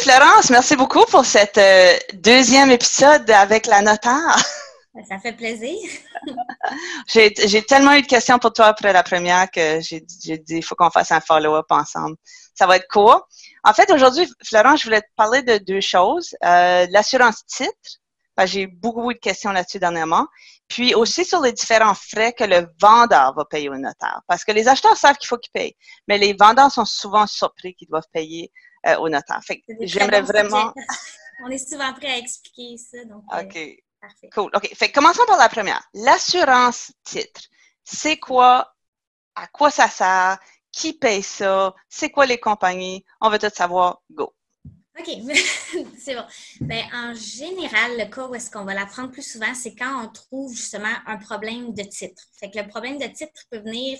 Florence, merci beaucoup pour cet euh, deuxième épisode avec la notaire. Ça fait plaisir. j'ai tellement eu de questions pour toi après la première que j'ai dit, il faut qu'on fasse un follow-up ensemble. Ça va être court. En fait, aujourd'hui, Florence, je voulais te parler de deux choses. Euh, l'assurance titre, j'ai eu beaucoup de questions là-dessus dernièrement. Puis aussi sur les différents frais que le vendeur va payer au notaire. Parce que les acheteurs savent qu'il faut qu'ils payent, mais les vendeurs sont souvent surpris qu'ils doivent payer euh, au notaire. Fait j'aimerais vraiment... On est souvent prêt à expliquer ça. Donc, euh, OK. Parfait. Cool. OK. Fait commençons par la première. L'assurance titre. C'est quoi? À quoi ça sert? Qui paye ça? C'est quoi les compagnies? On veut tout savoir. Go. OK, c'est bon. Ben, en général, le cas où est-ce qu'on va l'apprendre plus souvent, c'est quand on trouve justement un problème de titre. Fait que le problème de titre peut venir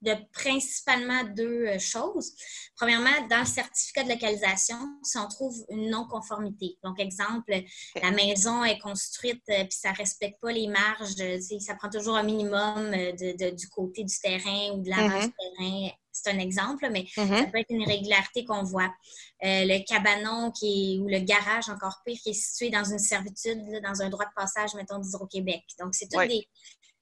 de principalement deux euh, choses. Premièrement, dans le certificat de localisation, si on trouve une non-conformité. Donc, exemple, la maison est construite euh, puis ça ne respecte pas les marges, ça prend toujours un minimum euh, de, du côté du terrain ou de la mm-hmm. du terrain. C'est un exemple, mais mm-hmm. ça peut être une irrégularité qu'on voit. le cabanon qui est, ou le garage, encore pire, qui est situé dans une servitude, dans un droit de passage, mettons, d'Hydro-Québec. Donc, c'est toutes des,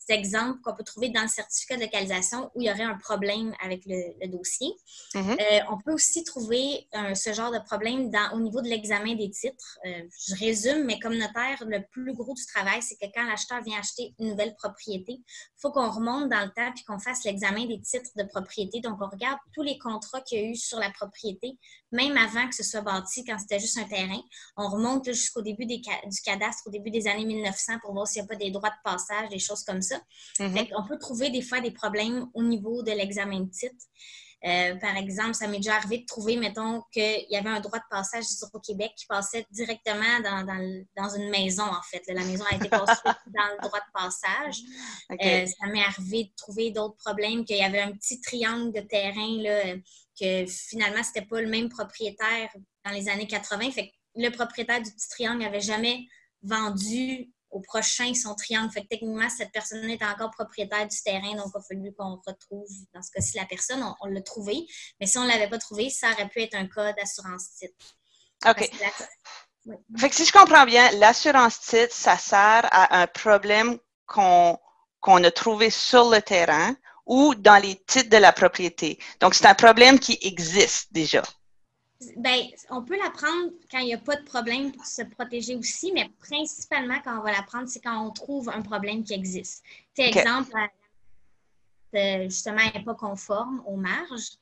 exemples qu'on peut trouver dans le certificat de localisation où il y aurait un problème avec le, dossier. Mm-hmm. Euh, on peut aussi trouver euh, ce genre de problème dans, au niveau de l'examen des titres. Euh, je résume, mais comme notaire, le plus gros du travail, c'est que quand l'acheteur vient acheter une nouvelle propriété, il faut qu'on remonte dans le temps puis qu'on fasse l'examen des titres de propriété. Donc, on regarde tous les contrats qu'il y a eu sur la propriété, même avant que ce soit bâti, quand c'était juste un terrain. On remonte jusqu'au début du cadastre, au début des années 1900 pour voir s'il n'y a pas des droits de passage, des choses comme ça. Mm-hmm. On peut trouver des fois des problèmes au niveau de l'examen de titre. Euh, par exemple, ça m'est déjà arrivé de trouver, mettons, qu'il y avait un droit de passage au Québec qui passait directement dans, une maison, en fait. la maison a été construite dans le droit de passage. Euh, ça m'est arrivé de trouver d'autres problèmes, qu'il y avait un petit triangle de terrain, là, que finalement, ce n'était pas le même propriétaire dans les années 80. Fait le propriétaire du petit triangle n'avait jamais vendu au prochain son triangle. Fait que techniquement, cette personne est encore propriétaire du terrain, donc il a fallu qu'on retrouve, dans ce cas-ci, la personne. On, l'a trouvé. Mais si on ne l'avait pas trouvé, ça aurait pu être un cas d'assurance titre. OK. Fait que si je comprends bien, l'assurance titre, ça sert à un problème qu'on a trouvé sur le terrain ou dans les titres de la propriété. Donc, c'est un problème qui existe déjà. Ben, on peut l'apprendre quand il n'y a pas de problème pour se protéger aussi, mais principalement quand on va l'apprendre, c'est quand on trouve un problème qui existe. Par exemple, euh, justement, elle n'est pas conforme aux marges.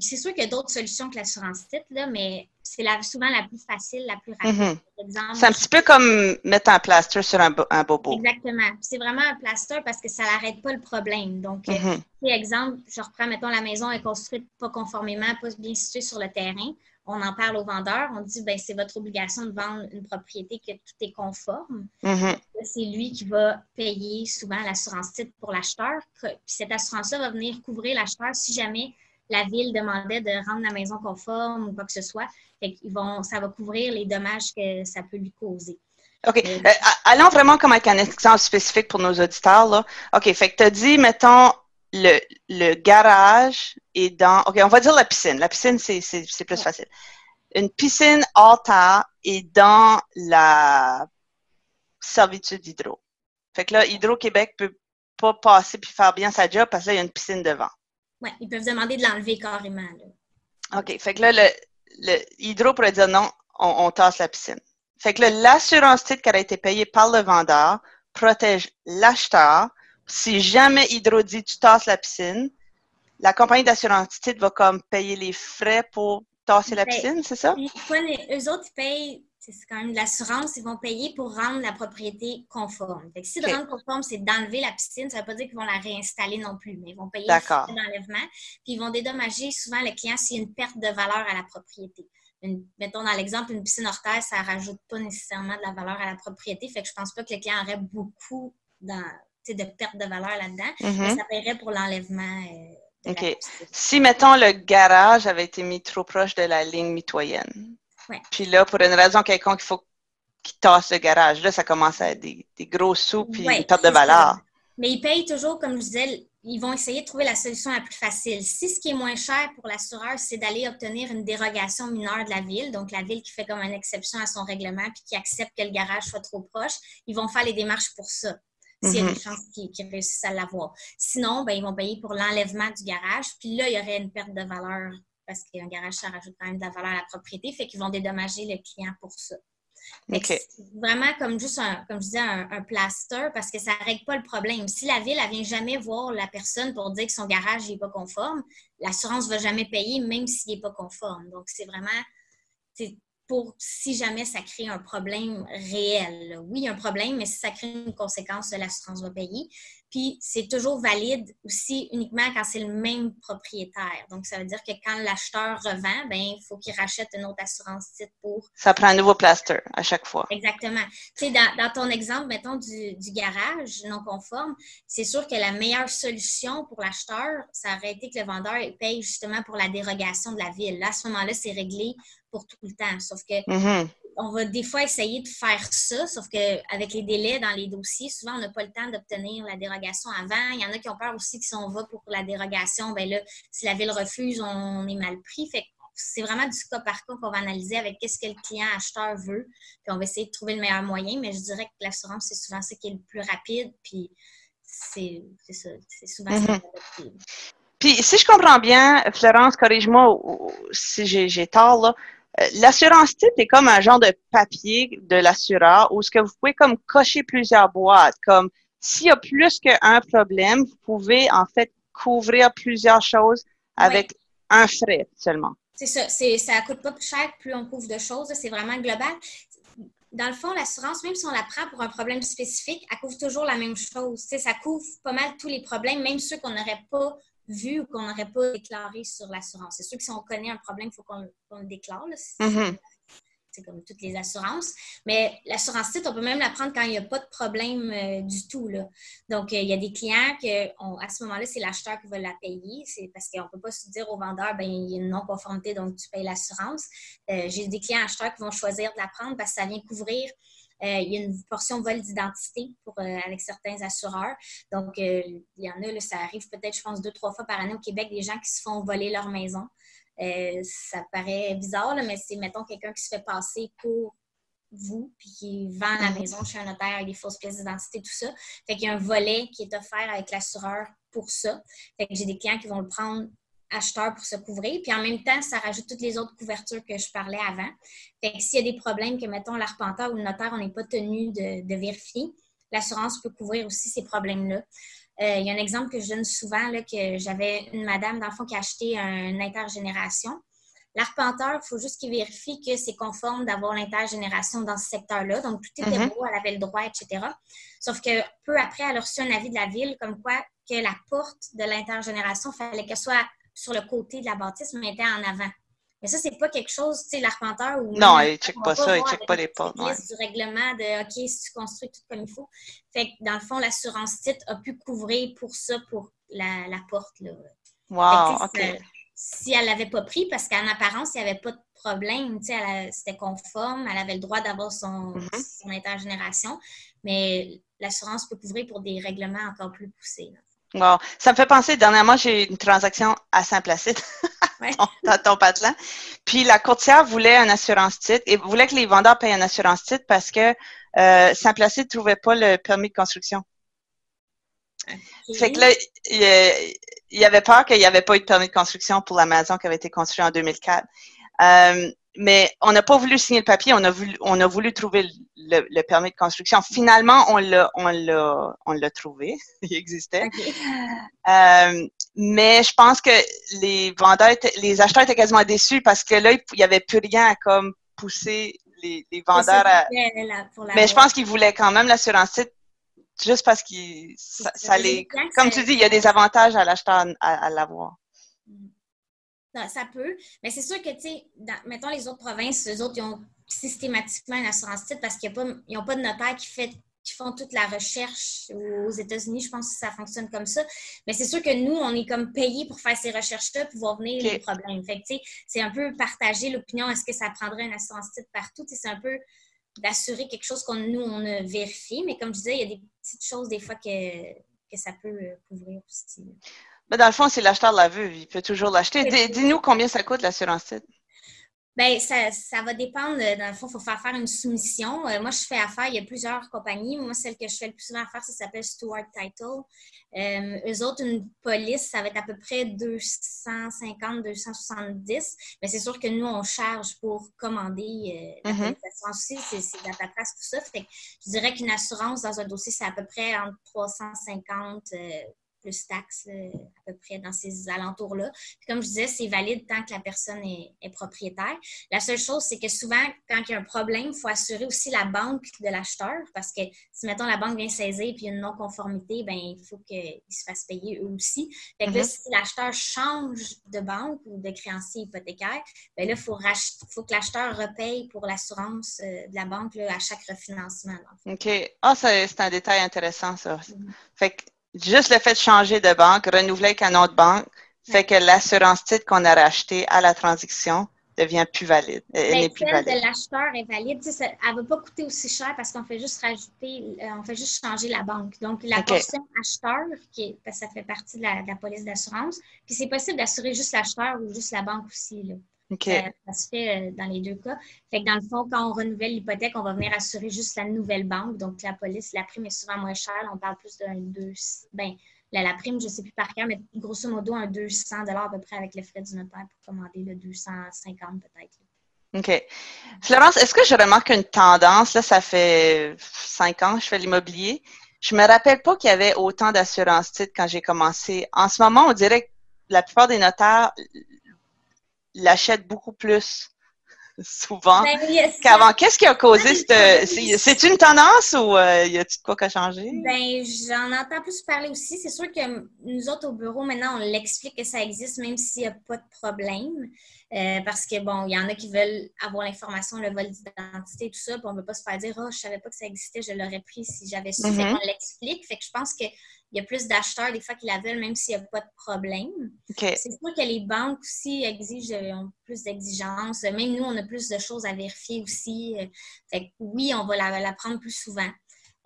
C'est sûr qu'il y a d'autres solutions que l'assurance titre, là, mais c'est souvent la plus facile, la plus rapide. Mhm. C'est un petit peu comme mettre un plaster sur un, bobo. Exactement. C'est vraiment un plaster parce que ça n'arrête pas le problème. Donc, par euh, mhm. exemple, je reprends, mettons, la maison est construite pas conformément, pas bien située sur le terrain. On en parle au vendeur. On dit, ben c'est votre obligation de vendre une propriété que tout est conforme. Mhm. C'est lui qui va payer souvent l'assurance titre pour l'acheteur. Puis cette assurance-là va venir couvrir l'acheteur si jamais la ville demandait de rendre la maison conforme ou quoi que ce soit. Fait vont, ça va couvrir les dommages que ça peut lui causer. OK. Euh, allons vraiment comme avec un exemple spécifique pour nos auditeurs. Là. OK. Fait que tu as dit, mettons, le, le, garage est dans. OK, on va dire la piscine. La piscine, c'est plus facile. Une piscine alta est dans la servitude d'Hydro. Fait que là, Hydro-Québec peut pas passer puis faire bien sa job parce que là, il y a une piscine devant. Oui, ils peuvent demander de l'enlever carrément. OK. Fait que là, le, le Hydro pourrait dire non, on, tasse la piscine. Fait que l'assurance titre qui a été payée par le vendeur protège l'acheteur. Si jamais Hydro dit tu tasses la piscine, la compagnie d'assurance titre va comme payer les frais pour tasser la ben, piscine, c'est ça? eux autres, ils payent c'est quand même de l'assurance, ils vont payer pour rendre la propriété conforme. Fait si de rendre conforme, c'est d'enlever la piscine, ça ne veut pas dire qu'ils vont la réinstaller non plus, mais ils vont payer d'enlèvement, puis ils vont dédommager souvent le client s'il y a une perte de valeur à la propriété. mettons dans l'exemple, une piscine hors terre, ça ne rajoute pas nécessairement de la valeur à la propriété, fait que je ne pense pas que le client aurait beaucoup de perte de valeur là-dedans, mais mm-hmm. ça paierait pour l'enlèvement. Euh, OK. Si, mettons, le garage avait été mis trop proche de la ligne mitoyenne, puis là, pour une raison quelconque, il faut qu'il tasse le garage. Là, ça commence à être des, gros sous puis une perte de valeur. Mais ils payent toujours, comme je disais, ils vont essayer de trouver la solution la plus facile. Si ce qui est moins cher pour l'assureur, c'est d'aller obtenir une dérogation mineure de la ville, donc la ville qui fait comme une exception à son règlement puis qui accepte que le garage soit trop proche, ils vont faire les démarches pour ça. S'il y a des mm-hmm. chances qu'ils réussissent à l'avoir. Sinon, ben, ils vont payer pour l'enlèvement du garage, puis là, il y aurait une perte de valeur parce qu'un garage, ça rajoute quand même de la valeur à la propriété, fait qu'ils vont dédommager le client pour ça. C'est vraiment comme juste un, comme je disais, un, plaster parce que ça ne règle pas le problème. Si la ville, ne vient jamais voir la personne pour dire que son garage n'est pas conforme, l'assurance ne va jamais payer même s'il n'est pas conforme. Donc, c'est vraiment pour si jamais ça crée un problème réel. Oui, un problème, mais si ça crée une conséquence, l'assurance va payer. Puis c'est toujours valide aussi uniquement quand c'est le même propriétaire. Donc, ça veut dire que quand l'acheteur revend, ben il faut qu'il rachète une autre assurance titre pour. Ça prend un nouveau plaster à chaque fois. Exactement. Tu sais, dans, dans, ton exemple, mettons, du, du garage non conforme, c'est sûr que la meilleure solution pour l'acheteur, ça aurait été que le vendeur paye justement pour la dérogation de la ville. Là, à ce moment-là, c'est réglé pour tout le temps. Sauf que mm-hmm. On va des fois essayer de faire ça, sauf qu'avec les délais dans les dossiers, souvent, on n'a pas le temps d'obtenir la dérogation avant. Il y en a qui ont peur aussi que si on va pour la dérogation, ben là, si la ville refuse, on est mal pris. Fait c'est vraiment du cas par cas qu'on va analyser avec qu'est-ce que le client acheteur veut. Puis on va essayer de trouver le meilleur moyen, mais je dirais que l'assurance, c'est souvent ce qui est le plus rapide. Puis c'est ça, c'est souvent mm Puis si je comprends bien, Florence, corrige-moi si j'ai tort, là, l'assurance type est comme un genre de papier de l'assureur où ce que vous pouvez comme cocher plusieurs boîtes. Comme s'il y a plus qu'un problème, vous pouvez en fait couvrir plusieurs choses avec un frais seulement. C'est ça. Ça coûte pas plus cher plus on couvre de choses. C'est vraiment global. Dans le fond, l'assurance, même si on la prend pour un problème spécifique, elle couvre toujours la même chose. ça couvre pas mal tous les problèmes, même ceux qu'on n'aurait pas vu ou qu'on n'aurait pas déclaré sur l'assurance. C'est sûr que si on connaît un problème, il faut qu'on le déclare. Mm-hmm. C'est comme toutes les assurances. Mais l'assurance titre, on peut même la prendre quand il n'y a pas de problème euh, du tout. Là. Donc, euh, il y a des clients que, à ce moment-là, c'est l'acheteur qui va la payer. C'est parce qu'on ne peut pas se dire au vendeur, ben il y a une non-conformité, donc tu payes l'assurance. Euh, j'ai des clients acheteurs qui vont choisir de la prendre parce que ça vient couvrir il y a une portion vol d'identité pour, euh, avec certains assureurs. Donc, euh, il y en a, ça arrive peut-être, je pense, deux, trois fois par année au Québec, des gens qui se font voler leur maison. ça paraît bizarre, mais c'est, mettons, quelqu'un qui se fait passer pour vous, puis qui vend la mhm. maison chez un notaire avec des fausses pièces d'identité, tout ça. Fait qu'il y a un volet qui est offert avec l'assureur pour ça. Fait que j'ai des clients qui vont le prendre acheteur pour se couvrir. Puis en même temps, ça rajoute toutes les autres couvertures que je parlais avant. Fait que s'il y a des problèmes que, mettons, l'arpenteur ou le notaire, on n'est pas tenu de, vérifier, l'assurance peut couvrir aussi ces problèmes-là. Euh, il y a un exemple que je donne souvent, là, que j'avais une madame, dans le fond, qui a acheté un intergénération. L'arpenteur, il faut juste qu'il vérifie que c'est conforme d'avoir l'intergénération dans ce secteur-là. Donc, tout était mm-hmm. beau, elle avait le droit, etc. Sauf que peu après, elle a reçu un avis de la ville comme quoi que la porte de l'intergénération, il fallait qu'elle soit sur le côté de la bâtisse, mais était en avant. Mais ça, c'est pas quelque chose, tu sais, l'arpenteur ou. Non, il ne check pas ça, il ne check pas les portes. Ouais. du règlement de OK, si tu construis tout comme il faut. Fait que dans le fond, l'assurance titre a pu couvrir pour ça, pour la, la porte. Là. Wow, OK. Si elle l'avait pas pris, parce qu'en apparence, il n'y avait pas de problème, tu sais, c'était conforme, elle avait le droit d'avoir son, mm-hmm. son intergénération, mais l'assurance peut couvrir pour des règlements encore plus poussés. Là. Wow. Ça me fait penser, dernièrement, j'ai une transaction à Saint-Placide, dans ton patelin. Puis la courtière voulait un assurance titre et voulait que les vendeurs payent un assurance titre parce que euh, Saint-Placide ne trouvait pas le permis de construction. Fait que là, il, y avait peur qu'il n'y avait pas eu de permis de construction pour la maison qui avait été construite en 2004. Euh, mais on n'a pas voulu signer le papier, on a voulu, on a voulu trouver le, permis de construction. Finalement, on l'a, on l'a, on l'a trouvé. Il existait. Euh, mais je pense que les vendeurs, les acheteurs étaient quasiment déçus parce que là, il n'y avait plus rien à comme pousser les, vendeurs à. mais je pense qu'ils voulaient quand même l'assurance titre juste parce que ça, ça les. Comme tu dis, il y a des avantages à l'acheteur à l'avoir. Ça peut. Mais c'est sûr que, tu sais, mettons les autres provinces, eux autres, ils ont systématiquement une assurance titre parce qu'ils n'ont pas, de notaire qui fait qui font toute la recherche aux États-Unis, je pense que ça fonctionne comme ça. Mais c'est sûr que nous, on est comme payés pour faire ces recherches-là, pour voir venir les problèmes. Fait c'est un peu partager l'opinion. Est-ce que ça prendrait une assurance titre partout? C'est un peu d'assurer quelque chose qu'on nous, on a vérifié. Mais comme je disais, il y a des petites choses des fois que que ça peut couvrir aussi. Mais dans le fond, si l'acheteur la veut, il peut toujours l'acheter. Dis-nous combien ça coûte l'assurance titre. Bien, ça, ça, va dépendre. Dans le fond, il faut faire faire une soumission. Euh, moi, je fais affaire, il y a plusieurs compagnies. Moi, celle que je fais le plus souvent affaire, ça s'appelle Stewart Title. Euh, eux autres, une police, ça va être à peu près 250, 270. Mais c'est sûr que nous, on charge pour commander euh, la mm-hmm. aussi. C'est la paperasse, tout ça. Fait je dirais qu'une assurance dans un dossier, c'est à peu près entre 350 plus taxes à peu près dans ces alentours-là. Comme je disais, c'est valide tant que la personne est, propriétaire. La seule chose, c'est que souvent, quand il y a un problème, il faut assurer aussi la banque de l'acheteur parce que si, mettons, la banque vient saisir et il y a une non-conformité, ben il faut qu'ils se fassent payer eux aussi. Fait que là, mm-hmm. si l'acheteur change de banque ou de créancier hypothécaire, ben là, il faut, faut que l'acheteur repaye pour l'assurance euh, de la banque à chaque refinancement. OK. Ah, c'est un détail intéressant, ça. Mm-hmm. Fait que Juste le fait de changer de banque, renouveler avec une autre banque, fait que l'assurance titre qu'on a racheté à la transaction devient plus valide. Elle n'est plus valide. de l'acheteur est valide. elle ne va pas coûter aussi cher parce qu'on fait juste rajouter, euh, on fait juste changer la banque. Donc, la portion acheteur, qui ça fait partie de la, de la police d'assurance. Puis, c'est possible d'assurer juste l'acheteur ou juste la banque aussi. Là. Ça, se fait euh, dans les deux cas. Fait que dans le fond, quand on renouvelle l'hypothèque, on va venir assurer juste la nouvelle banque. Donc, la police, la prime est souvent moins chère. On parle plus d'un deux. Ben, la, prime, je ne sais plus par cœur, mais grosso modo, un 200 à peu près avec les frais du notaire pour commander le 250 peut-être. OK. Florence, est-ce que je remarque une tendance? Là, ça fait cinq ans que je fais l'immobilier. Je me rappelle pas qu'il y avait autant d'assurance titres quand j'ai commencé. En ce moment, on dirait que la plupart des notaires l'achètent beaucoup plus souvent ben, qu'avant. Qu'est-ce qui a causé cette... C'est une tendance ou euh, y a-t-il quoi qui a changé? Ben, j'en entends plus parler aussi. C'est sûr que nous autres au bureau, maintenant, on l'explique que ça existe même s'il n'y a pas de problème. Euh, parce que, bon, il y en a qui veulent avoir l'information, le vol d'identité, tout ça, puis on ne peut pas se faire dire, oh, je ne savais pas que ça existait, je l'aurais pris si j'avais su. On l'explique. Fait que je pense que il y a plus d'acheteurs des fois qui la veulent, même s'il n'y a pas de problème. C'est sûr que les banques aussi exigent ont plus d'exigences. Même nous, on a plus de choses à vérifier aussi. Fait oui, on va la, prendre plus souvent.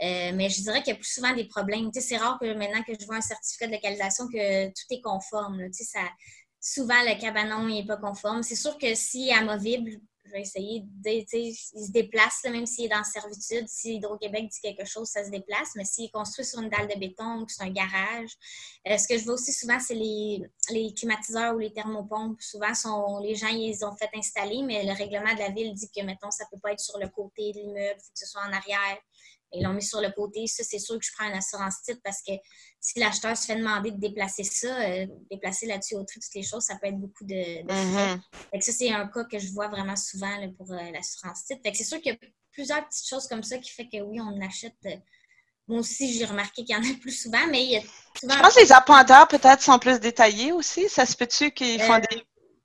Euh, mais je dirais qu'il y a plus souvent des problèmes. c'est rare que maintenant que je vois un certificat de localisation que tout est conforme. Ça, souvent, le cabanon n'est pas conforme. C'est sûr que si amovible, je vais essayer de, il se déplace, même s'il est dans servitude. Si Hydro-Québec dit quelque chose, ça se déplace. Mais s'il est construit sur une dalle de béton ou c'est un garage, euh, ce que je vois aussi souvent, c'est les, les, climatiseurs ou les thermopompes. Souvent, sont, les gens, ils ont fait installer, mais le règlement de la ville dit que, mettons, ça peut pas être sur le côté de l'immeuble, il faut que ce soit en arrière. Ils l'ont mis sur le côté. Ça, c'est sûr que je prends une assurance titre parce que si l'acheteur se fait demander de déplacer ça, euh, déplacer la tuyauterie, toutes les choses, ça peut être beaucoup de, de mm-hmm. Ça, c'est un cas que je vois vraiment souvent pour euh, l'assurance titre. c'est sûr qu'il y a plusieurs petites choses comme ça qui fait que oui, on achète. Euh, moi aussi, j'ai remarqué qu'il y en a plus souvent, mais il y a Je pense que les appointeurs peut-être sont plus détaillés aussi. Ça se peut-tu qu'ils font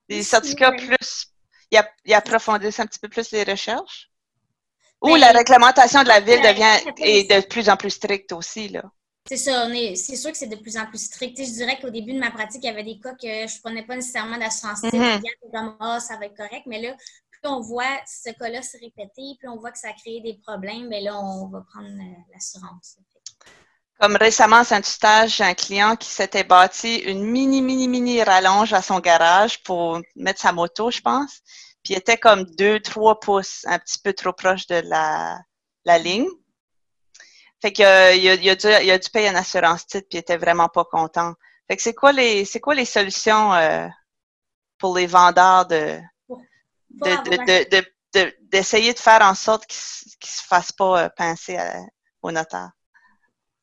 des, certificats plus. Ils approfondissent un petit peu plus les recherches? Ou la réglementation de la ville devient est de plus en plus stricte aussi, là. C'est ça, c'est sûr que c'est de plus en plus strict. je dirais qu'au début de ma pratique, il y avait des cas que je ne prenais pas nécessairement d'assurance mm comme ah, ça va être correct, mais là, plus on voit ce cas-là se répéter, plus on voit que ça a créé des problèmes, mais ben là, on va prendre euh, l'assurance. Comme récemment, c'est un stage, j'ai un client qui s'était bâti une mini, mini, mini rallonge à son garage pour mettre sa moto, je pense. Puis il était comme deux, trois pouces, un petit peu trop proche de la, la ligne. Fait qu'il a, il a, il a, dû, il a dû payer une assurance titre, puis il était vraiment pas content. Fait que c'est quoi les c'est quoi les solutions euh, pour les vendeurs de d'essayer de, de, de, faire en sorte qu'ils ne se fassent pas euh, pincer au notaire?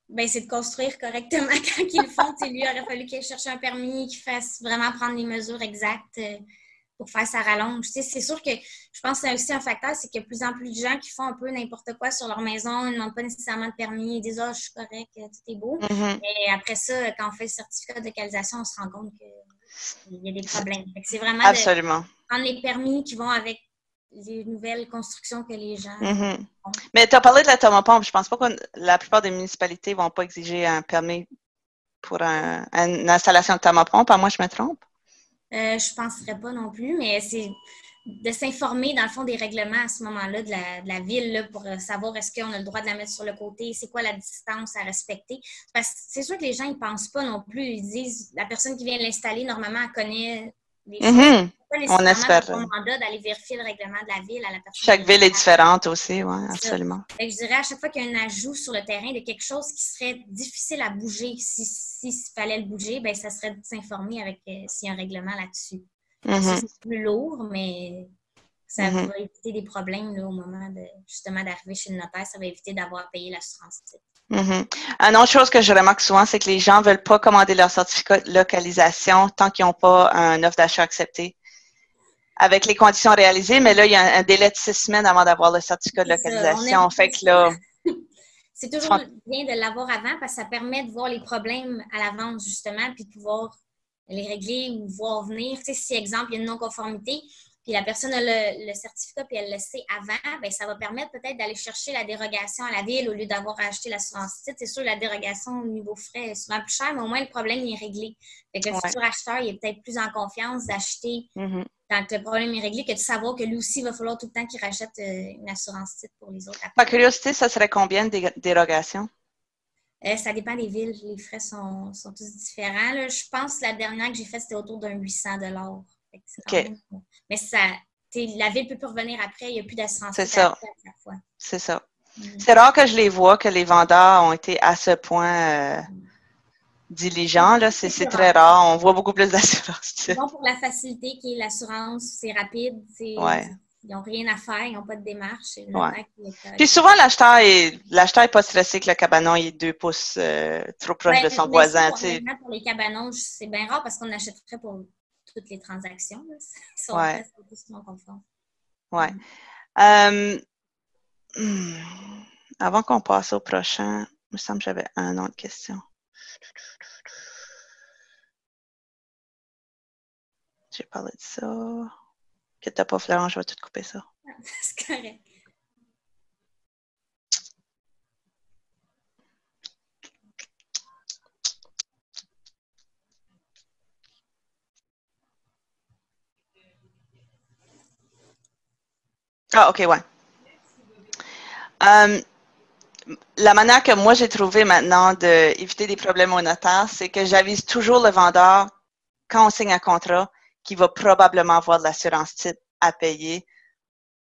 Ben, c'est de construire correctement quand ils le font. lui, il aurait fallu qu'il cherche un permis, qu'il fasse vraiment prendre les mesures exactes. Euh, pour faire sa rallonge. c'est sûr que je pense que c'est aussi un facteur, c'est qu'il y a de plus en plus de gens qui font un peu n'importe quoi sur leur maison, ils ne demandent pas nécessairement de permis, ils disent Ah, je suis correct, tout est beau. Mm-hmm. Mais après ça, quand on fait le certificat de localisation, on se rend compte qu'il y a des problèmes. C'est vraiment Absolument. prendre les permis qui vont avec les nouvelles constructions que les gens mm-hmm. Mais tu as parlé de la thermopompe. Je pense pas que la plupart des municipalités ne vont pas exiger un permis pour une installation de thermopompe. À moi, je me trompe? Euh, je ne penserais pas non plus, mais c'est de s'informer, dans le fond, des règlements à ce moment-là de la, ville pour euh, savoir est-ce qu'on a le droit de la mettre sur le côté, c'est quoi la distance à respecter. Parce que c'est sûr que les gens, ils pensent pas non plus. Ils disent, la personne qui vient l'installer, normalement, elle connaît les choses. On espère. mandat d'aller vérifier le règlement de la ville à la personne. Chaque ville est différente aussi, oui, absolument. je dirais à chaque fois qu'il y a un ajout sur le terrain de quelque chose qui serait difficile à bouger, s'il si, fallait le bouger, ben ça serait de s'informer avec euh, s'il y a un règlement là-dessus. Mm-hmm. C'est plus lourd, mais ça mm-hmm. va éviter des problèmes au moment de justement d'arriver chez le notaire. Ça va éviter d'avoir à payer l'assurance titre. Mm Une autre chose que je remarque souvent, c'est que les gens ne veulent pas commander leur certificat de localisation tant qu'ils n'ont pas un offre d'achat accepté avec les conditions réalisées, mais là, il y a un, délai de six semaines avant d'avoir le certificat de localisation. fait que là. C'est toujours bien de l'avoir avant parce que ça permet de voir les problèmes à l'avance, justement, puis de pouvoir les régler ou voir venir. Tu sais, si, exemple, il y a une non-conformité, puis la personne a le, certificat puis elle le sait avant, bien, ça va permettre peut-être d'aller chercher la dérogation à la ville au lieu d'avoir acheté l'assurance titre. C'est sûr, la dérogation au niveau frais est souvent plus cher, mais au moins le problème est réglé. Fait que le futur acheteur il est peut-être plus en confiance d'acheter mm-hmm. quand le problème est réglé que de savoir que lui aussi, il va falloir tout le temps qu'il rachète euh, une assurance titre pour les autres. Par curiosité, ça serait combien de dérogations? Euh, ça dépend des villes. Les frais sont, tous différents. Je pense que la dernière que j'ai faite, c'était autour d'un 800 OK. Mais ça, la ville peut plus revenir après. Il n'y a plus d'assurance. C'est ça. C'est ça. Mm. C'est rare que je les vois, que les vendeurs ont été à ce point euh, diligents. C'est très rare. On voit beaucoup plus d'assurance. Bon, pour la facilité qui est l'assurance, c'est rapide. Ouais. Ils n'ont rien à faire, ils n'ont pas de démarche. Puis souvent, l'acheteur est, l'acheteur est pas stressé que le cabanon est deux pouces euh, trop proche de son voisin. Pour les cabanons, c'est bien rare parce qu'on achèterait pour toutes les transactions. Là. Sont ouais. Ouais. Euh, hmm, avant qu'on passe au prochain, il me semble que j'avais un autre question. J'ai parlé de ça. Que t'as pas Florent, je vais tout couper ça. C'est correct. Ah, OK, ouais. Euh, la manière que moi j'ai trouvé maintenant d'éviter des problèmes au notaire, c'est que j'avise toujours le vendeur quand on signe un contrat qu'il va probablement avoir de l'assurance titre à payer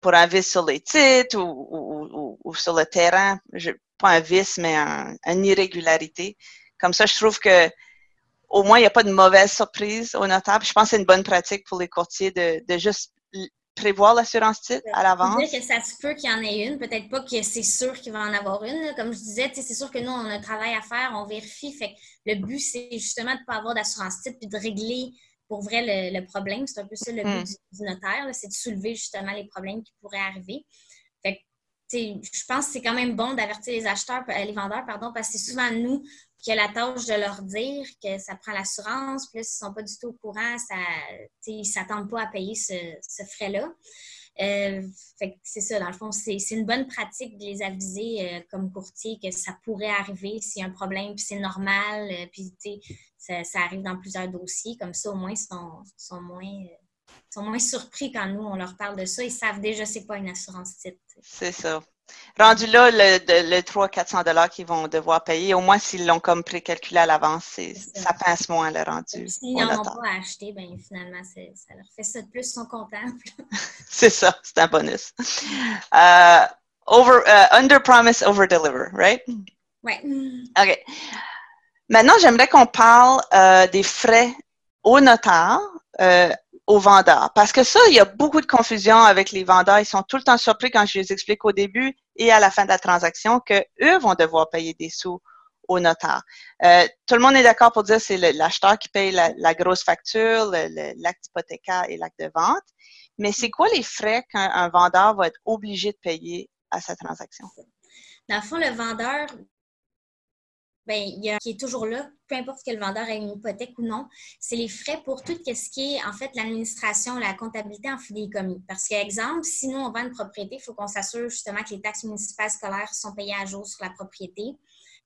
pour un vice sur les titres ou, sur le terrain. pas un vice, mais une irrégularité. Comme ça, je trouve que au moins, il n'y a pas de mauvaise surprise au notaire. je pense que c'est une bonne pratique pour les courtiers de, de juste prévoir l'assurance titre à l'avance? que ça se peut qu'il y en ait une. Peut-être pas que c'est sûr qu'il va en avoir une. Comme je disais, c'est sûr que nous, on a un travail à faire, on vérifie. Fait le but, c'est justement de ne pas avoir d'assurance titre puis de régler pour vrai le, problème. C'est un peu ça le but hmm. du, notaire, c'est de soulever justement les problèmes qui pourraient arriver. Fait je pense que c'est quand même bon d'avertir les acheteurs, euh, les vendeurs, pardon, parce que c'est souvent nous qui a la tâche de leur dire que ça prend l'assurance, puis s'ils ne sont pas du tout au courant, ça, ils ne s'attendent pas à payer ce, frais-là. Euh, c'est ça, dans le fond, c'est une bonne pratique de les aviser euh, comme courtier que ça pourrait arriver s'il y a un problème, puis c'est normal, puis ça, ça, arrive dans plusieurs dossiers. Comme ça, au moins, ils sont, sont, moins, sont moins surpris quand nous, on leur parle de ça. Ils savent déjà c'est pas une assurance titre. C'est ça. Rendu là, le, le 300-400 dollars qu'ils vont devoir payer, au moins s'ils l'ont comme précalculé à l'avance, ça. pince moins le rendu. S'ils n'en ont pas acheté, ben, finalement, ça leur fait ça de plus, ils sont contents. c'est ça, c'est un bonus. Uh, over, uh, under promise, over deliver, right? Oui. OK. Maintenant, j'aimerais qu'on parle uh, des frais au notaire aux vendeurs. Parce que ça, il y a beaucoup de confusion avec les vendeurs. Ils sont tout le temps surpris quand je les explique au début et à la fin de la transaction que eux vont devoir payer des sous au notaire. Euh, tout le monde est d'accord pour dire que c'est l'acheteur qui paye la, grosse facture, l'acte hypothécaire et l'acte de vente. Mais c'est quoi les frais qu'un vendeur va être obligé de payer à sa transaction? Dans le fond, le vendeur, ben, il y a, qui est toujours là, peu importe que le vendeur ait une hypothèque ou non, c'est les frais pour tout ce qui est en fait l'administration, la comptabilité en commis. Parce qu'exemple, si nous on vend une propriété, il faut qu'on s'assure justement que les taxes municipales scolaires sont payées à jour sur la propriété.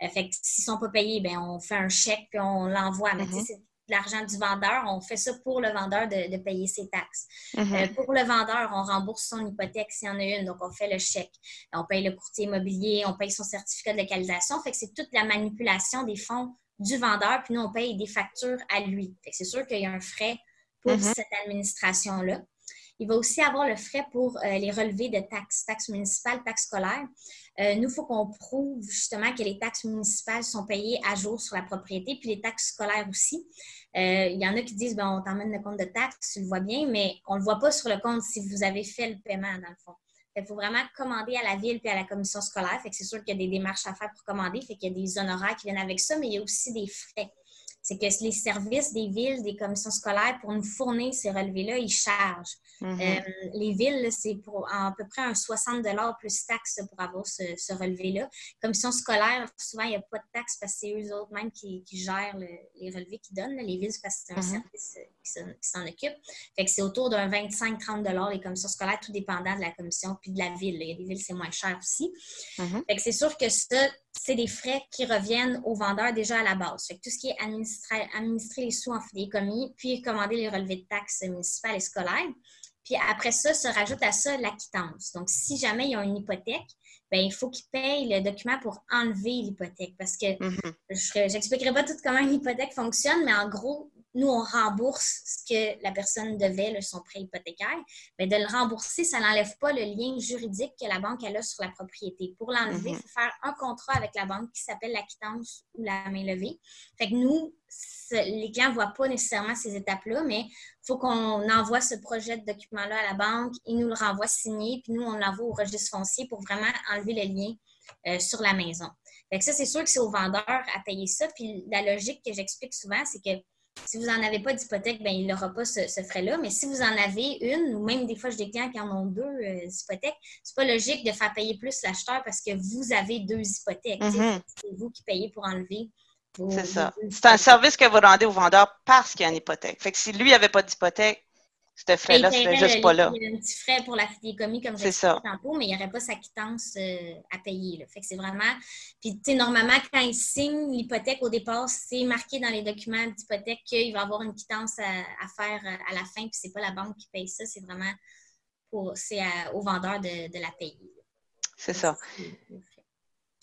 Euh, fait que s'ils ne sont pas payés, ben, on fait un chèque et on l'envoie. Mais mm-hmm. L'argent du vendeur, on fait ça pour le vendeur de, payer ses taxes. Euh, pour le vendeur, on rembourse son hypothèque s'il y en a une, donc on fait le chèque. On paye le courtier immobilier, on paye son certificat de localisation. Fait que c'est toute la manipulation des fonds du vendeur, puis nous, on paye des factures à lui. c'est sûr qu'il y a un frais pour Mm-hmm. cette administration-là. Il va aussi avoir le frais pour euh, les relevés de taxes, taxes municipales, taxes scolaires. Euh, nous, il faut qu'on prouve justement que les taxes municipales sont payées à jour sur la propriété, puis les taxes scolaires aussi. Euh, il y en a qui disent, ben, on t'emmène le compte de taxes, tu le vois bien, mais on ne le voit pas sur le compte si vous avez fait le paiement, dans le fond. Il faut vraiment commander à la ville puis à la commission scolaire. C'est sûr qu'il y a des démarches à faire pour commander. Fait qu'il y a des honoraires qui viennent avec ça, mais il y a aussi des frais c'est que les services des villes, des commissions scolaires, pour nous fournir ces relevés-là, ils chargent. Mhm. Euh, les villes, c'est pour à peu près un 60 plus taxes pour avoir ce, relevé-là. Commission scolaire, souvent, il n'y a pas de taxes parce que c'est eux autres même qui, gèrent les relevés qu'ils donnent. Les villes, parce que c'est un Mhm. service euh, qui s'en occupe. Fait que c'est autour d'un 25-30 les commissions scolaires, tout dépendant de la commission puis de la ville. Il y a des villes, c'est moins cher aussi. Mhm. Fait que c'est sûr que ça, c'est des frais qui reviennent aux vendeurs déjà à la base. Fait tout ce qui est administrer, administrer les sous en commis, puis commander les relevés de taxes municipales et scolaires. Puis après ça, se rajoute à ça la quittance. Donc, si jamais ils ont une hypothèque, bien, il faut qu'ils payent le document pour enlever l'hypothèque. Parce que Mhm. je n'expliquerai pas tout comment une hypothèque fonctionne, mais en gros, nous, on rembourse ce que la personne devait, son prêt hypothécaire. Mais de le rembourser, ça n'enlève pas le lien juridique que la banque a sur la propriété. Pour l'enlever, il Mhm. faut faire un contrat avec la banque qui s'appelle la quittance ou la main levée. Fait que nous, les clients ne voient pas nécessairement ces étapes-là, mais il faut qu'on envoie ce projet de document-là à la banque, ils nous le renvoient signé, puis nous, on l'envoie au registre foncier pour vraiment enlever le lien euh, sur la maison. Fait que ça, c'est sûr que c'est au vendeur à payer ça. Puis la logique que j'explique souvent, c'est que si vous n'en avez pas d'hypothèque, ben, il n'aura pas ce, frais-là. Mais si vous en avez une, ou même des fois, j'ai des clients qui en ont deux euh, hypothèques, c'est pas logique de faire payer plus l'acheteur parce que vous avez deux hypothèques. Mhm. C'est vous qui payez pour enlever. C'est ça. C'est un service que vous rendez au vendeur parce qu'il y a une hypothèque. Fait que si lui n'avait pas d'hypothèque, ce frais-là serait juste le- pas là. Il y a un petit frais pour la commis, comme C'est j'ai ça. tantôt, mais il n'y aurait pas sa quittance euh, à payer. là. Fait que c'est vraiment. Puis, tu sais, normalement, quand il signe l'hypothèque au départ, c'est marqué dans les documents d'hypothèque qu'il va avoir une quittance à, à faire euh, à la fin, puis c'est pas la banque qui paye ça, c'est vraiment pour c'est à- au vendeur de, de la payer. C'est ça.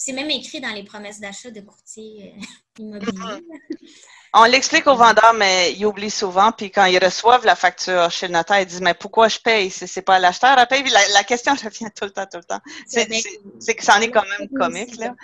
C'est même écrit dans les promesses d'achat de courtier euh, immobilier. là. On l'explique aux vendeurs, mais ils oublient souvent. Puis quand ils reçoivent la facture chez le notaire, ils disent Mais pourquoi je paye? Si c'est pas l'acheteur à payer? Puis la, la question revient tout le temps, tout le temps. C'est que ça en est quand même comique, là.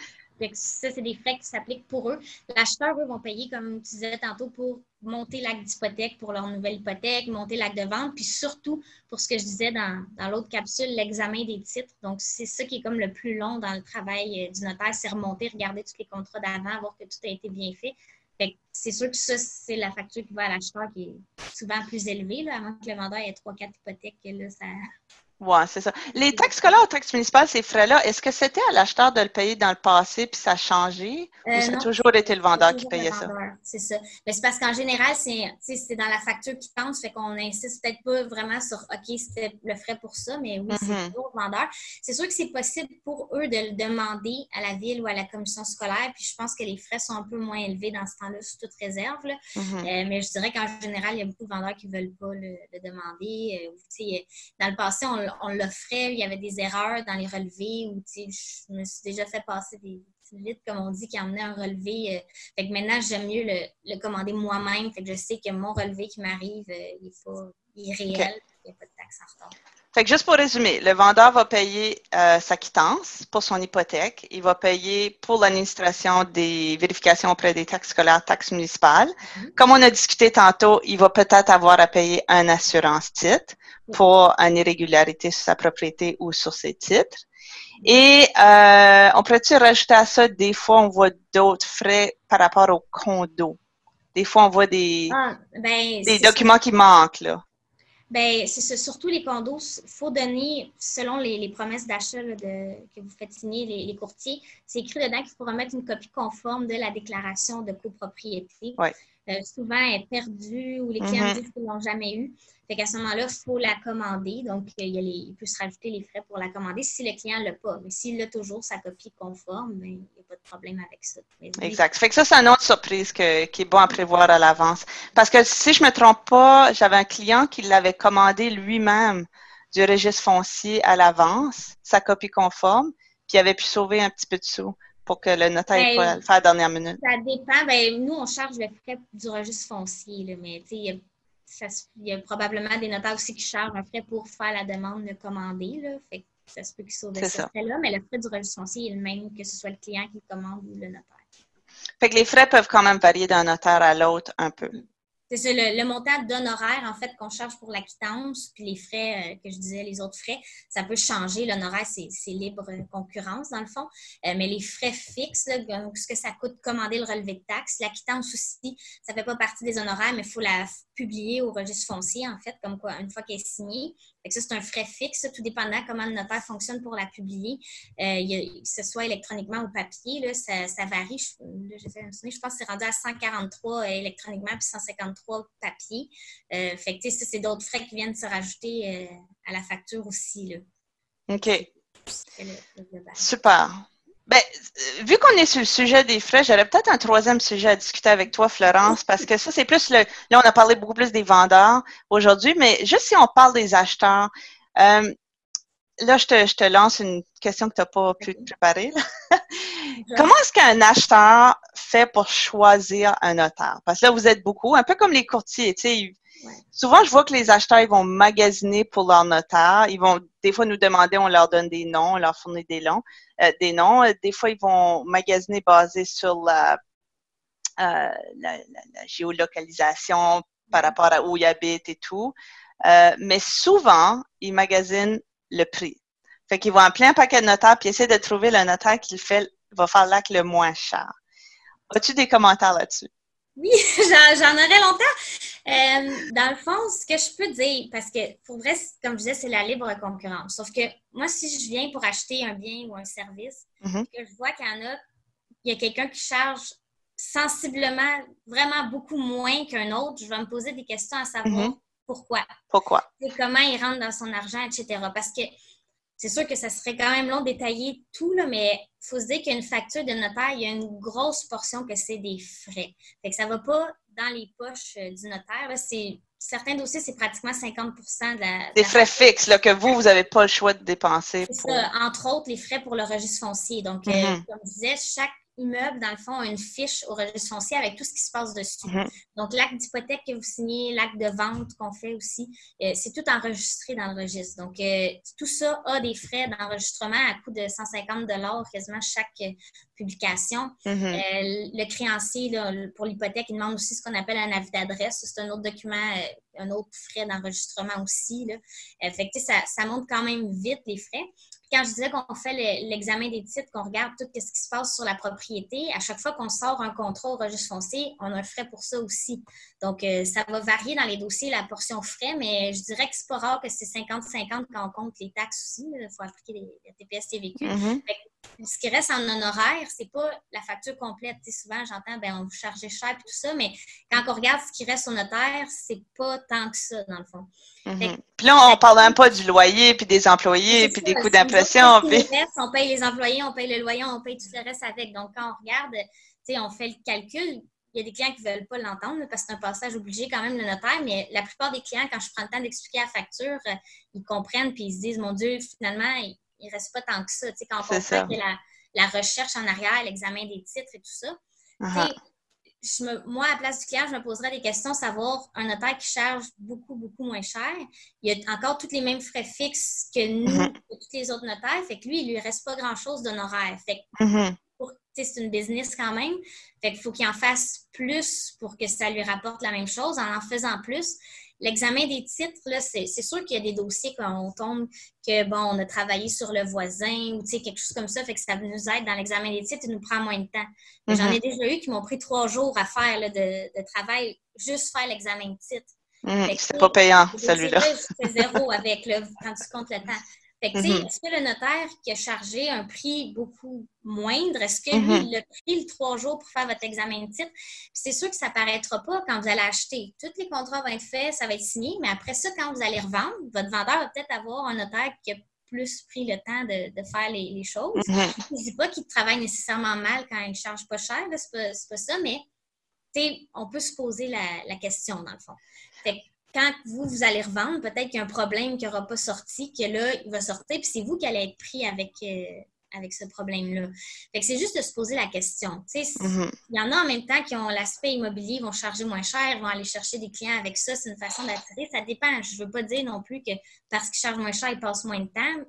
Ça, c'est des frais qui s'appliquent pour eux. L'acheteur, eux, vont payer, comme tu disais tantôt, pour monter l'acte d'hypothèque pour leur nouvelle hypothèque, monter l'acte de vente, puis surtout, pour ce que je disais dans, l'autre capsule, l'examen des titres. Donc, c'est ça qui est comme le plus long dans le travail euh, du notaire, c'est remonter, regarder tous les contrats d'avant, voir que tout a été bien fait. Fait c'est sûr que ça, c'est la facture qui va à l'acheteur qui est souvent plus élevée, là, avant que le vendeur ait 3-4 hypothèques, que là, ça, Ouais, c'est ça. Les taxes scolaires ou taxes municipales, ces frais-là, est-ce que c'était à l'acheteur de le payer dans le passé puis ça a changé? Euh, ou ça a toujours été le vendeur qui payait le ça? vendeur, C'est ça. Mais c'est parce qu'en général, c'est dans la facture qui pense, fait qu'on insiste peut-être pas vraiment sur OK, c'était le frais pour ça, mais oui, c'est toujours le vendeur. C'est sûr que c'est possible pour eux de le demander à la ville ou à la commission scolaire, puis je pense que les frais sont un peu moins élevés dans ce temps-là, sous toute réserve. là. Mhm. Euh, mais je dirais qu'en général, il y a beaucoup de vendeurs qui ne veulent pas le, le demander. Euh, dans le passé, on, on l'offrait, il y avait des erreurs dans les relevés ou je me suis déjà fait passer des petites comme on dit, qui emmenaient un relevé. euh, fait que maintenant, j'aime mieux le, le commander moi-même. Fait que je sais que mon relevé qui m'arrive, euh, il, est pas- il est réel. Il n'y a pas de taxe en retard. Fait que juste pour résumer, le vendeur va payer euh, sa quittance pour son hypothèque. Il va payer pour l'administration des vérifications auprès des taxes scolaires, taxes municipales. Mhm. Comme on a discuté tantôt, il va peut-être avoir à payer un assurance titre pour une irrégularité sur sa propriété ou sur ses titres. Et euh, on pourrait-tu rajouter à ça, des fois, on voit d'autres frais par rapport au condo? Des fois, on voit des, Ah, ben, des documents qui manquent, là. Ben, c'est. Surtout les condos, il faut donner, selon les, promesses d'achat que vous faites signer, les, les courtiers, c'est écrit dedans qu'il faut remettre une copie conforme de la déclaration de copropriété. Ouais. Euh, souvent est perdue ou les clients mm-hmm. disent qu'ils ne l'ont jamais eu. Fait qu'à ce moment-là, il faut la commander. Donc, il, y a les, il peut se rajouter les frais pour la commander si le client ne l'a pas. Mais s'il a toujours sa copie conforme, ben, il n'y a pas de problème avec ça. exact. Fait que ça, c'est une autre surprise qui est bon à prévoir à l'avance. Parce que si je ne me trompe pas, j'avais un client qui l'avait commandé lui-même du registre foncier à l'avance, sa copie conforme, puis il avait pu sauver un petit peu de sous pour que le notaire ben, pas le faire à la dernière minute? Ça dépend. Ben, nous, on charge le frais du registre foncier, là, mais il y, a probablement des notaires aussi qui chargent un frais pour faire la demande de commander. Là, fait ça se peut qu'ils sauvent ce frais-là, mais le frais du registre foncier est le même que ce soit le client qui commande ou le notaire. Fait que les frais peuvent quand même varier d'un notaire à l'autre un peu. C'est le, montant d'honoraires, en fait, qu'on charge pour la quittance, puis les frais euh, que je disais, les autres frais, ça peut changer. L'honoraire, c'est libre concurrence, dans le fond. Euh, mais les frais fixes, ce que ça coûte commander le relevé de taxes, la quittance aussi, ça ne fait pas partie des honoraires, mais il faut la publier au registre foncier, en fait, comme quoi, une fois qu'elle est signée. ça, c'est un frais fixe, tout dépendant comment le notaire fonctionne pour la publier. Euh, que ce soit électroniquement ou papier, là, ça, varie. Je, je pense que c'est rendu à 143 électroniquement puis 153 trois papiers. Euh, fait que, ça, c'est d'autres frais qui viennent se rajouter euh, à la facture aussi. Là. OK. Super. Ben, vu qu'on est sur le sujet des frais, j'aurais peut-être un troisième sujet à discuter avec toi, Florence, parce que ça, c'est plus le. Là, on a parlé beaucoup plus des vendeurs aujourd'hui, mais juste si on parle des acheteurs, euh, là, je te, je te, lance une question que tu n'as pas pu te préparer. Comment est-ce qu'un acheteur fait pour choisir un notaire? Parce que là, vous êtes beaucoup, un peu comme les courtiers. Tu sais, Souvent, je vois que les acheteurs, ils vont magasiner pour leur notaire. Ils vont des fois nous demander, on leur donne des noms, on leur fournit des, noms. Euh, des noms. Des fois, ils vont magasiner basé sur la, euh, la, la, géolocalisation par rapport à où ils habitent et tout. Euh, mais souvent, ils magasinent le prix. Fait qu'ils vont appeler un paquet de notaires puis essayer de trouver le notaire qui fait, va faire l'acte le moins cher. As-tu des commentaires là-dessus? Oui, j'en aurais longtemps. Euh, dans le fond, ce que je peux dire, parce que pour vrai, comme je disais, c'est la libre concurrence. Sauf que moi, si je viens pour acheter un bien ou un service, mm-hmm. que je vois qu'il y en a, il y a quelqu'un qui charge sensiblement, vraiment beaucoup moins qu'un autre, je vais me poser des questions à savoir mm-hmm. pourquoi. Pourquoi? Et comment il rentre dans son argent, etc. Parce que c'est sûr que ça serait quand même long de détailler tout, là, mais il faut se dire qu'une facture de notaire, il y a une grosse portion que c'est des frais. Fait que ça ne va pas dans les poches euh, du notaire. C'est, certains dossiers, c'est pratiquement 50% de la. Des frais fixes là, que vous, vous n'avez pas le choix de dépenser. C'est ça, entre autres, les frais pour le registre foncier. Donc, euh, mm-hmm. comme je disais, chaque immeuble, dans le fond, a une fiche au registre foncier avec tout ce qui se passe dessus. Mhm. Donc, l'acte d'hypothèque que vous signez, l'acte de vente qu'on fait aussi, euh, c'est tout enregistré dans le registre. Donc, euh, tout ça a des frais d'enregistrement à coût de 150 quasiment chaque euh, publication. Mhm. le créancier, pour l'hypothèque, il demande aussi ce qu'on appelle un avis d'adresse. C'est un autre document, un autre frais d'enregistrement aussi. Là. fait que, ça, ça monte quand même vite, les frais quand je disais qu'on fait l'examen des titres, qu'on regarde tout ce qui se passe sur la propriété, à chaque fois qu'on sort un contrat au registre foncier, on a un frais pour ça aussi. Donc, euh, ça va varier dans les dossiers, la portion frais, mais je dirais que c'est pas rare que c'est 50-50 quand on compte les taxes aussi. Il faut appliquer les, TPS TVQ. Ce qui reste en honoraire, c'est pas la facture complète. souvent, j'entends, ben, on vous charge cher et tout ça, mais quand on regarde ce qui reste au notaire, c'est pas tant que ça, dans le fond. Mm-hmm. Puis là, on parle même pas du loyer, puis des employés, puis des coûts d'impression. Puis... On paye les employés, on paye le loyer, on paye tout le reste avec. Donc, quand on regarde, on fait le calcul, il y a des clients qui ne veulent pas l'entendre parce que c'est un passage obligé quand même le notaire, mais la plupart des clients, quand je prends le temps d'expliquer la facture, ils comprennent puis ils se disent Mon Dieu, finalement, il ne reste pas tant que ça. quand on comprend que la, la, recherche en arrière, l'examen des titres et tout ça. Moi, à la place du client, je me poserais des questions, savoir un notaire qui charge beaucoup, beaucoup moins cher. Il y a encore tous les mêmes frais fixes que nous, uh-huh. que tous les autres notaires. Fait que lui, il ne lui reste pas grand-chose d'honoraire. Fait uh-huh c'est une business quand même. Fait qu'il faut qu'il en fasse plus pour que ça lui rapporte la même chose. En en faisant plus, l'examen des titres, là, c'est, sûr qu'il y a des dossiers quand on tombe que, bon, on a travaillé sur le voisin ou, quelque chose comme ça, fait que ça nous aide dans l'examen des titres, il nous prend moins de temps. J'en mm-hmm. ai déjà eu qui m'ont pris trois jours à faire de, travail, juste faire l'examen de titre. Mm-hmm. c'est pas payant, celui-là. C'est zéro avec, le, quand tu comptes le temps. Fait que, Mhm. est-ce que le notaire qui a chargé un prix beaucoup moindre, est-ce que lui, Mhm. il a pris le trois jours pour faire votre examen de titre? C'est sûr que ça ne paraîtra pas quand vous allez acheter. Tous les contrats vont être faits, ça va être signé, mais après ça, quand vous allez revendre, votre vendeur va peut-être avoir un notaire qui a plus pris le temps de, de faire les, les choses. Mhm. Je ne dis pas qu'il travaille nécessairement mal quand il ne charge pas cher, c'est pas, ça, mais on peut se poser la, la question dans le fond. Fait que quand vous, vous allez revendre, peut-être qu'il y a un problème qui n'aura pas sorti, que là, il va sortir, puis c'est vous qui allez être pris avec, euh, avec ce problème-là. Fait que c'est juste de se poser la question. Tu sais, Mhm. il y en a en même temps qui ont l'aspect immobilier, vont charger moins cher, vont aller chercher des clients avec ça. C'est une façon d'attirer. Ça dépend. Je ne veux pas dire non plus que parce qu'ils chargent moins cher, ils passent moins de temps.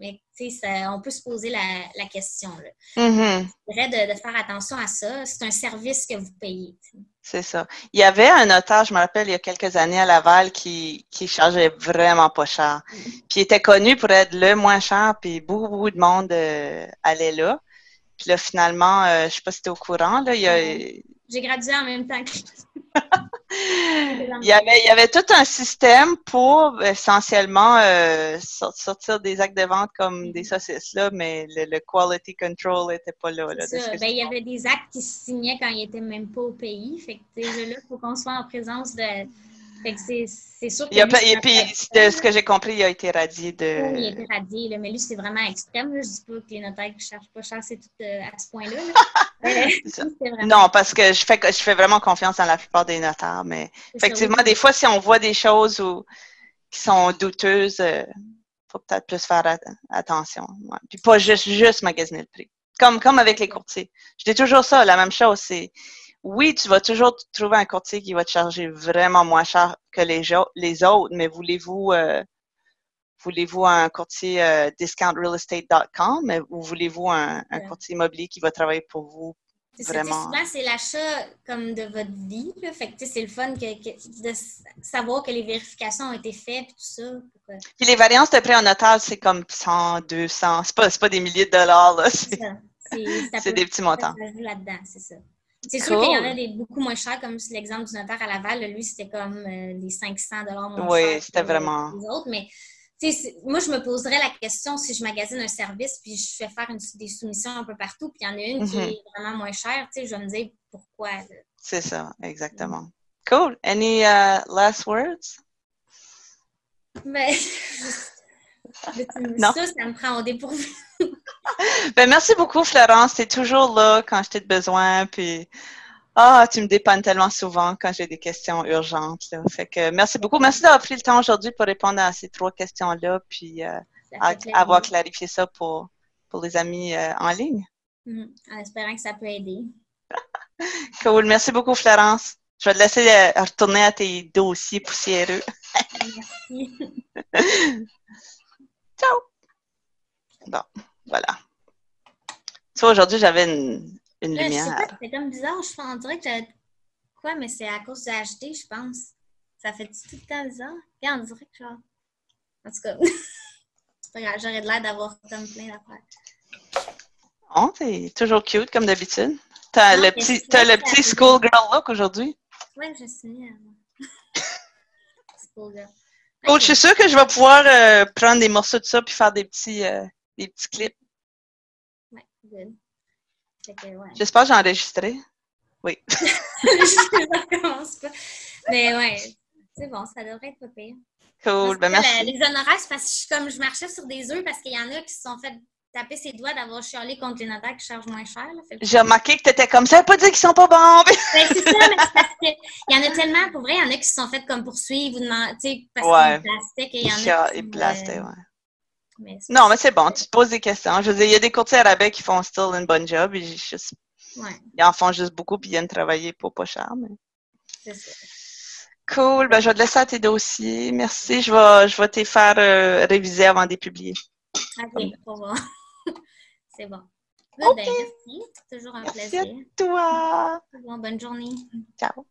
Mais tu sais, ça- on peut se poser la, la question. Là. Je dirais de, de faire attention à ça. C'est un service que vous payez. C'est ça. Il y avait un notaire, je me rappelle, il y a quelques années à Laval qui, qui chargeait vraiment pas cher. Puis il était connu pour être le moins cher, puis beaucoup, beaucoup de monde euh, allait là. Puis là, finalement, euh, je sais pas si tu es au courant, là, il y a. J'ai gradué en même temps que il y avait, il y avait tout un système pour essentiellement euh, sor- sortir des actes de vente comme des saucisses là, mais le, le quality control était pas là. ça. Ben, il y avait des actes qui se signaient quand ils n'étaient même pas au pays. Fait que déjà là, il faut qu'on soit en présence de. Fait que c'est, sûr que. Il y a lui, pas- c'est et puis, de ce que j'ai compris, il a été radié de. Oui, il était radié, là, mais lui, c'est vraiment extrême. Là. Je dis pas que les notaires qui ne cherchent pas cher, c'est tout euh, à ce point-là. Euh, vraiment- Non, parce que je fais, je fais vraiment confiance dans la plupart des notaires, mais ça, effectivement, oui. des fois, si on voit des choses où, qui sont douteuses, il faut peut-être plus faire at- attention. ouais. Puis pas juste, juste magasiner le prix. Comme, comme avec les courtiers. Je dis toujours ça, la même chose, c'est oui, tu vas toujours trouver un courtier qui va te charger vraiment moins cher que les, autres, mais voulez-vous euh, voulez-vous un courtier euh, discountrealestate.com ou voulez-vous un, courtier immobilier qui va travailler pour vous vraiment? souvent, c'est l'achat comme de votre vie. Là. Fait que, tu sais, c'est le fun que, que- de savoir que les vérifications ont été faites et tout ça. Puis les variances de prêt en notaire, c'est comme 100, 200. C'est pas, pas des milliers de dollars. C'est des petits montants. là-dedans, c'est ça. C'est sûr qu'il y en a des beaucoup moins chers, comme l'exemple du notaire à Laval. lui, c'était comme euh, les 500 moins Oui, c'était que vraiment- les autres. Mais moi, je me poserais la question si je magasine un service puis je fais faire une- des soumissions un peu partout, puis il y en a une qui Mhm. est vraiment moins chère. Tu sais, je vais me dire pourquoi. là. C'est ça, exactement. Cool. Any uh, last words? Mais Non. ça, ça me prend au dépourvu. Ben, merci beaucoup, Florence. Tu es toujours là quand j'ai besoin. Puis, ah, tu me dépannes tellement souvent quand j'ai des questions urgentes. Là. Fait que merci beaucoup. Merci d'avoir pris le temps aujourd'hui pour répondre à ces trois questions-là. Puis, euh, à- avoir clarifié ça pour, pour les amis euh, en ligne. Mhm. En espérant que ça peut aider. Cool. Merci beaucoup, Florence. Je vais te laisser euh, retourner à tes dossiers poussiéreux. Merci. Ciao! Bon, voilà. Tu vois, aujourd'hui, j'avais une, une Là, lumière. c'est comme bizarre. Je pense, on dirait que j'avais- Quoi, mais c'est à cause du HD, je pense. Ça fait tout le temps bizarre. Puis on dirait que genre. En tout cas, c'est pas grave, j'aurais de l'air d'avoir comme plein d'affaires. Oh, t'es toujours cute, comme d'habitude. T'as le petit, le petit schoolgirl look aujourd'hui. Ouais, je suis. euh, C'est cool, je suis sûre que je vais pouvoir euh, prendre des morceaux de ça puis faire des petits, euh, des petits clips. Ouais, good. J'espère que j'ai enregistré. Oui. je recommence pas. Mais ouais, c'est bon, ça devrait être pas pire. Cool, ben merci. le- Les honoraires, c'est parce que je, comme, je marchais sur des œufs parce qu'il y en a qui se sont fait taper ses doigts d'avoir chialé contre les notaires qui chargent moins cher. J'ai remarqué que t'étais comme ça, pas dire qu'ils sont pas bons. Ben, c'est ça, mais c'est parce qu'il y en a tellement, pour vrai, il y en a qui se sont fait comme poursuivre ou demander, tu sais, parce Ouais. qu'ils blastaient, qu'il y en a Ils euh, ouais. mais c'est Non, mais c'est bon, tu te poses des questions. Je veux dire, il y a des courtiers à rabais qui font still une bonne job. Juste- Ouais, ils en font juste beaucoup puis ils viennent travailler pour pas cher. Mais... c'est ça. Cool, ben je vais te laisser à tes dossiers. Merci. Je vais, je vais te faire euh, réviser avant de les publier. OK, au revoir. c'est bon. Ben, merci. Toujours un Merci plaisir. Toi! Bon, bonne journée. Ciao!